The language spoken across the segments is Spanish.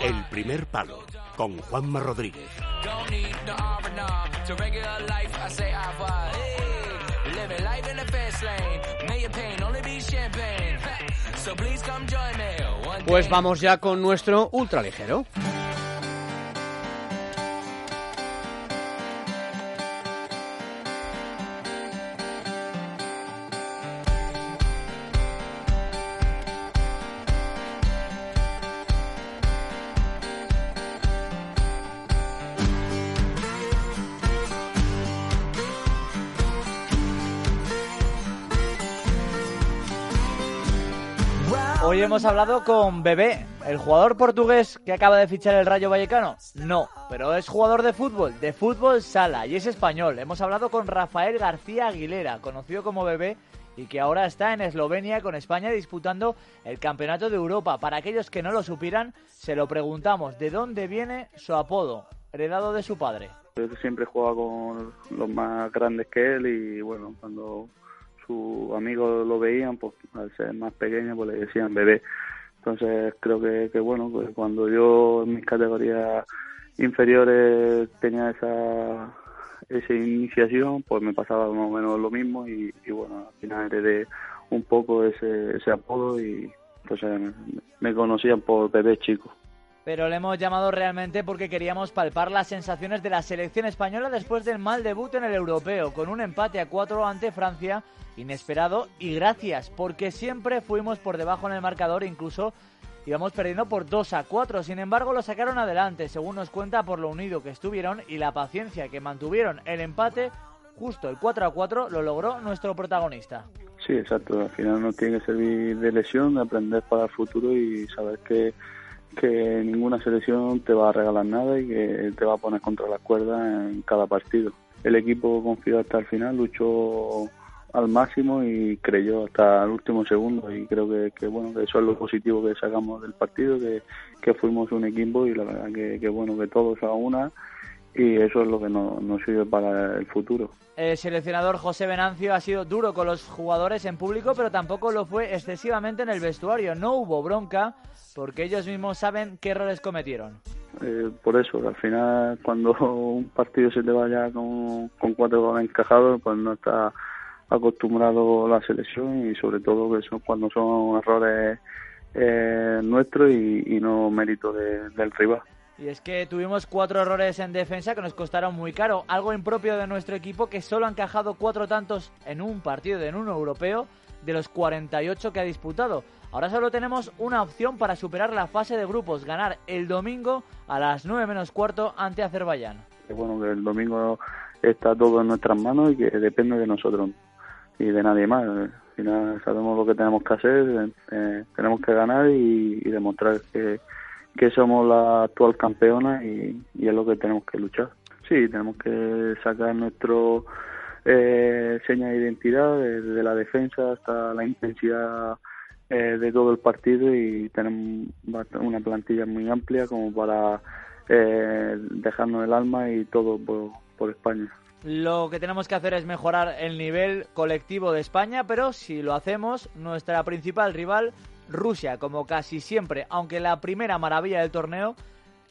El primer palo con Juanma Rodríguez. Pues vamos ya con nuestro ultraligero. Hoy hemos hablado con Bebé, el jugador portugués que acaba de fichar el Rayo Vallecano. No, pero es jugador de fútbol, de fútbol sala y es español. Hemos hablado con Rafael García Aguilera, conocido como Bebé y que ahora está en Eslovenia con España disputando el Campeonato de Europa. Para aquellos que no lo supieran, se lo preguntamos, ¿de dónde viene su apodo, heredado de su padre? Siempre jugaba con los más grandes que él y bueno, cuando sus amigos lo veían, pues al ser más pequeño, pues le decían bebé. Entonces creo que, bueno, pues cuando yo en mis categorías inferiores tenía esa esa iniciación, pues me pasaba más o menos lo mismo y, bueno, al final heredé un poco ese, ese apodo y pues eh, me conocían por bebé chico pero le hemos llamado realmente porque queríamos palpar las sensaciones de la selección española después del mal debut en el europeo, con un empate a cuatro ante Francia, inesperado y gracias, porque siempre fuimos por debajo en el marcador, incluso íbamos perdiendo por 2 a 4, sin embargo lo sacaron adelante, según nos cuenta por lo unido que estuvieron y la paciencia que mantuvieron el empate, justo el 4 a 4 lo logró nuestro protagonista. Sí, exacto, al final no tiene que servir de lesión, de aprender para el futuro y saber que que ninguna selección te va a regalar nada y que te va a poner contra las cuerdas en cada partido. El equipo confió hasta el final, luchó al máximo y creyó hasta el último segundo y creo que, bueno que eso es lo positivo que sacamos del partido que, que fuimos un equipo y la verdad que, que bueno que todos a una y eso es lo que nos, sirve para el futuro. El seleccionador José Venancio ha sido duro con los jugadores en público, pero tampoco lo fue excesivamente en el vestuario. No hubo bronca porque ellos mismos saben qué errores cometieron. Eh, por eso, al final, cuando un partido se te vaya con, con cuatro goles encajados, pues no está acostumbrado la selección y sobre todo que son cuando son errores eh, nuestros y, no mérito del rival. Y es que tuvimos cuatro errores en defensa que nos costaron muy caro, algo impropio de nuestro equipo que solo ha encajado cuatro tantos en un partido en uno europeo de los 48 que ha disputado. Ahora solo tenemos una opción para superar la fase de grupos, ganar el domingo a las 9 menos cuarto ante Azerbaiyán. Bueno, que el domingo está todo en nuestras manos y que depende de nosotros y de nadie más. Al final sabemos lo que tenemos que hacer, eh, tenemos que ganar y demostrar que que somos la actual campeona y, es lo que tenemos que luchar. Sí, tenemos que sacar nuestro eh, seña de identidad desde la defensa hasta la intensidad eh, de todo el partido y tenemos una plantilla muy amplia como para eh, dejarnos el alma y todo por España. Lo que tenemos que hacer es mejorar el nivel colectivo de España, pero si lo hacemos, nuestra principal rival Rusia, como casi siempre, aunque la primera maravilla del torneo,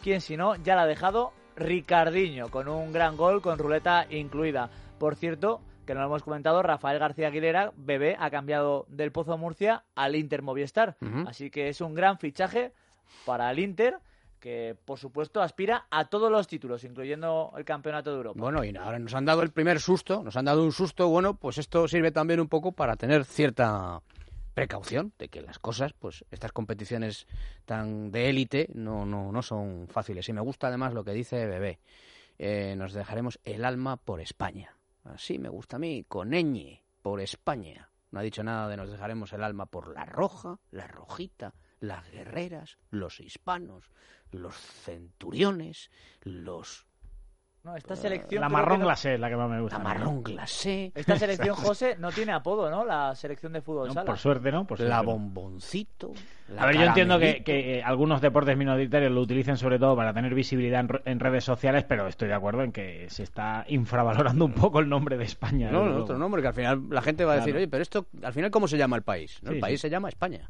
quien si no, ya la ha dejado Ricardiño, con un gran gol con ruleta incluida. Por cierto, que no lo hemos comentado, Rafael García Aguilera, bebé, ha cambiado del Pozo Murcia al Inter Movistar. Así que es un gran fichaje para el Inter que por supuesto aspira a todos los títulos, incluyendo el Campeonato de Europa. Bueno, y ahora nos han dado el primer susto, nos han dado un susto, bueno, pues esto sirve también un poco para tener cierta precaución de que las cosas, pues estas competiciones tan de élite no, no, no son fáciles. Y me gusta además lo que dice Bebé. Eh, nos dejaremos el alma por España. Así me gusta a mí, con ñ, por España. No ha dicho nada de nos dejaremos el alma por la roja, la rojita, las guerreras, los hispanos, los centuriones, los esta selección. La marrón glacé, la que más me gusta. La marrón glacé. Esta selección, José, no tiene apodo, ¿no? La selección de fútbol sala. Por suerte, ¿no? Por la bomboncito. a ver, yo entiendo que, que, algunos deportes minoritarios lo utilicen sobre todo para tener visibilidad en, redes sociales, pero estoy de acuerdo en que se está infravalorando un poco el nombre de España. No, no otro nombre, que al final la gente va a decir, oye, pero esto, al final, ¿cómo se llama el país? El país se llama España.